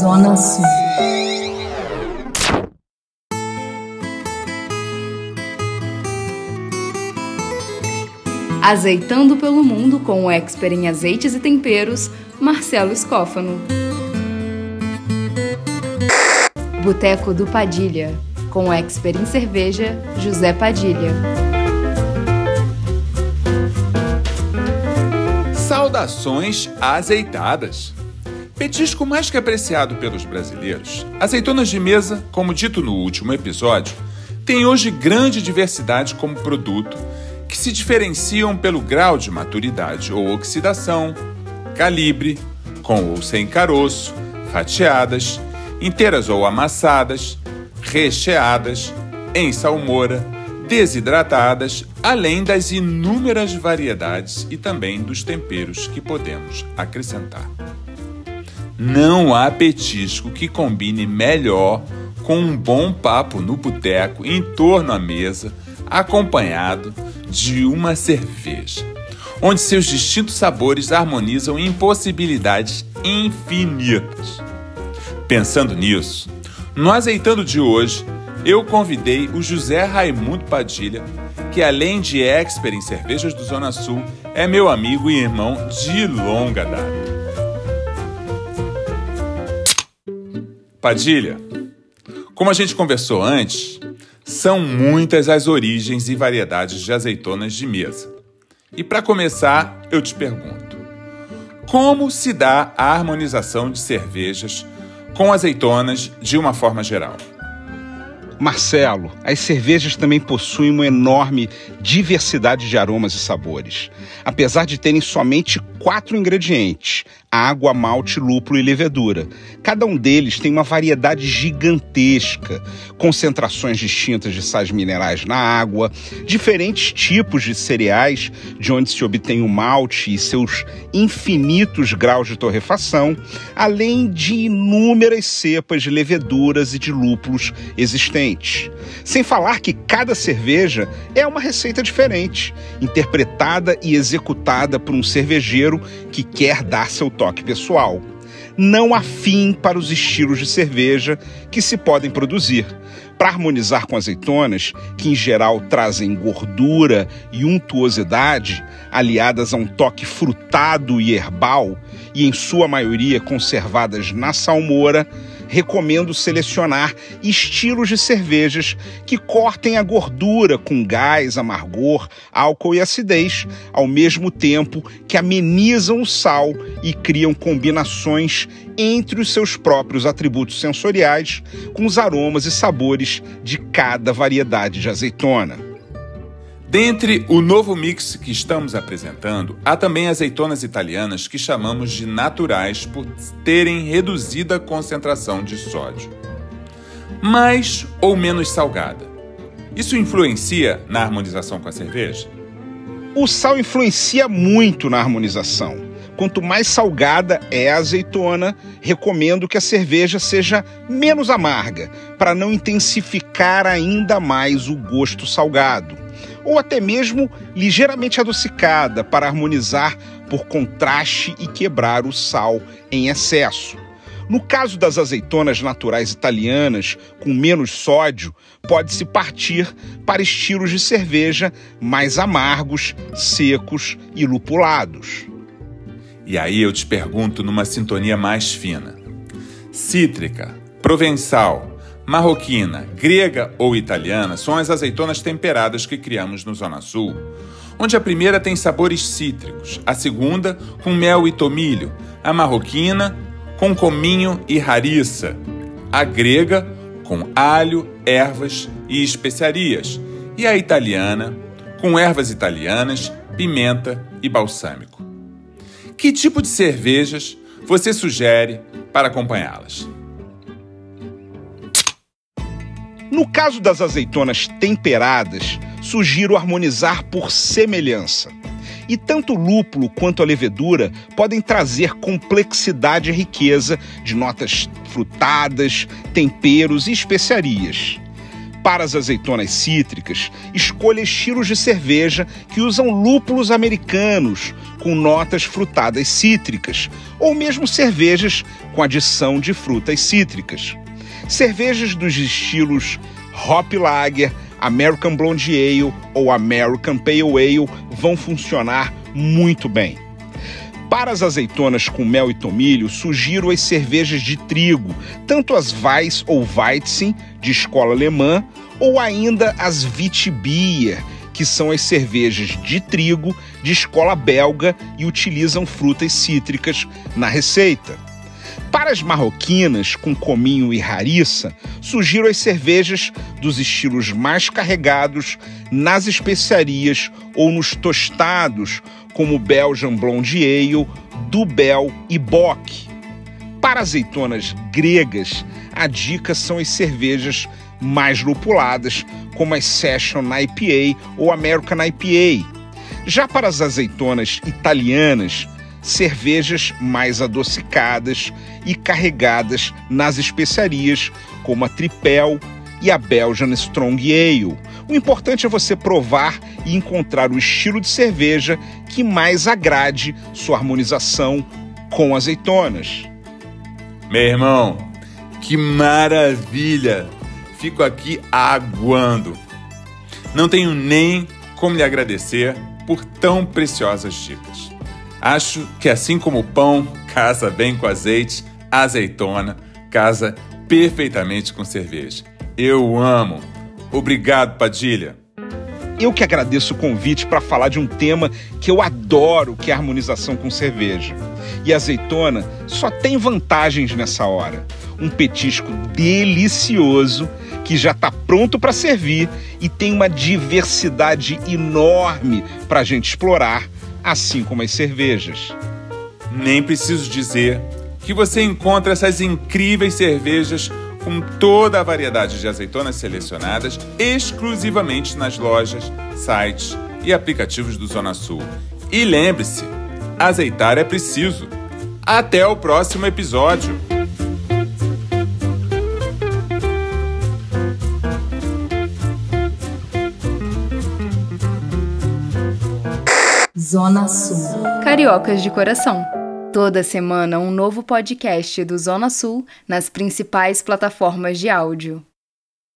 Zona Sul. Azeitando pelo mundo com o expert em azeites e temperos, Marcelo Escófano. Boteco do Padilha, com o expert em cerveja, José Padilha. Saudações azeitadas! Petisco mais que apreciado pelos brasileiros, azeitonas de mesa, como dito no último episódio, tem hoje grande diversidade como produto que se diferenciam pelo grau de maturidade ou oxidação, calibre, com ou sem caroço, fatiadas, inteiras ou amassadas, recheadas, em salmoura, desidratadas, além das inúmeras variedades e também dos temperos que podemos acrescentar. Não há petisco que combine melhor com um bom papo no boteco em torno à mesa, acompanhado de uma cerveja, onde seus distintos sabores harmonizam em possibilidades infinitas. Pensando nisso, no Azeitando de hoje, eu convidei o José Raimundo Padilha, que além de expert em cervejas do Zona Sul, é meu amigo e irmão de longa data. Padilha, como a gente conversou antes, são muitas as origens e variedades de azeitonas de mesa. E para começar, eu te pergunto: como se dá a harmonização de cervejas com azeitonas de uma forma geral? Marcelo, as cervejas também possuem uma enorme diversidade de aromas e sabores. Apesar de terem somente quatro ingredientes: água, malte, lúpulo e levedura. Cada um deles tem uma variedade gigantesca, concentrações distintas de sais minerais na água, diferentes tipos de cereais de onde se obtém o malte e seus infinitos graus de torrefação, além de inúmeras cepas de leveduras e de lúpulos existentes. Sem falar que cada cerveja é uma receita diferente, interpretada e executada por um cervejeiro que quer dar seu toque pessoal. Não há fim para os estilos de cerveja que se podem produzir. Para harmonizar com azeitonas, que em geral trazem gordura e untuosidade, aliadas a um toque frutado e herbal, e em sua maioria conservadas na salmoura, recomendo selecionar estilos de cervejas que cortem a gordura com gás, amargor, álcool e acidez, ao mesmo tempo que amenizam o sal e criam combinações entre os seus próprios atributos sensoriais com os aromas e sabores de cada variedade de azeitona. Dentre o novo mix que estamos apresentando, há também azeitonas italianas que chamamos de naturais por terem reduzida concentração de sódio. Mais ou menos salgada. Isso influencia na harmonização com a cerveja? O sal influencia muito na harmonização. Quanto mais salgada é a azeitona, recomendo que a cerveja seja menos amarga, para não intensificar ainda mais o gosto salgado ou até mesmo ligeiramente adocicada para harmonizar por contraste e quebrar o sal em excesso. No caso das azeitonas naturais italianas, com menos sódio, pode-se partir para estilos de cerveja mais amargos, secos e lupulados. E aí eu te pergunto numa sintonia mais fina: cítrica, provençal, marroquina, grega ou italiana são as azeitonas temperadas que criamos no Zona Sul, onde a primeira tem sabores cítricos, a segunda com mel e tomilho, a marroquina com cominho e rariça, a grega com alho, ervas e especiarias, e a italiana com ervas italianas, pimenta e balsâmico. Que tipo de cervejas você sugere para acompanhá-las? No caso das azeitonas temperadas, sugiro harmonizar por semelhança. E tanto o lúpulo quanto a levedura podem trazer complexidade e riqueza de notas frutadas, temperos e especiarias. Para as azeitonas cítricas, escolha estilos de cerveja que usam lúpulos americanos com notas frutadas cítricas, ou mesmo cervejas com adição de frutas cítricas. Cervejas dos estilos Hop Lager, American Blonde Ale ou American Pale Ale vão funcionar muito bem. Para as azeitonas com mel e tomilho, sugiro as cervejas de trigo, tanto as Weiss ou Weizen, de escola alemã, ou ainda as Witbier, que são as cervejas de trigo de escola belga e utilizam frutas cítricas na receita. Para as marroquinas, com cominho e rariça, sugiro as cervejas dos estilos mais carregados nas especiarias ou nos tostados, como Belgian Blonde Ale, Dubel e Bock. Para azeitonas gregas, a dica são as cervejas mais lupuladas, como as Session IPA ou American IPA. Já para as azeitonas italianas, cervejas mais adocicadas e carregadas nas especiarias, como a Tripel e a Belgian Strong Ale. O importante é você provar e encontrar o estilo de cerveja que mais agrade sua harmonização com azeitonas. Meu irmão, que maravilha! Fico aqui aguando. Não tenho nem como lhe agradecer por tão preciosas dicas. Acho que assim como o pão casa bem com azeite, a azeitona casa perfeitamente com cerveja. Eu amo. Obrigado, Padilha. Eu que agradeço o convite para falar de um tema que eu adoro, que é a harmonização com cerveja. E a azeitona só tem vantagens nessa hora. Um petisco delicioso que já está pronto para servir e tem uma diversidade enorme para a gente explorar assim como as cervejas. Nem preciso dizer que você encontra essas incríveis cervejas com toda a variedade de azeitonas selecionadas exclusivamente nas lojas, sites e aplicativos do Zona Sul. E lembre-se, azeitar é preciso. Até o próximo episódio! Zona Sul. Cariocas de coração. Toda semana um novo podcast do Zona Sul nas principais plataformas de áudio.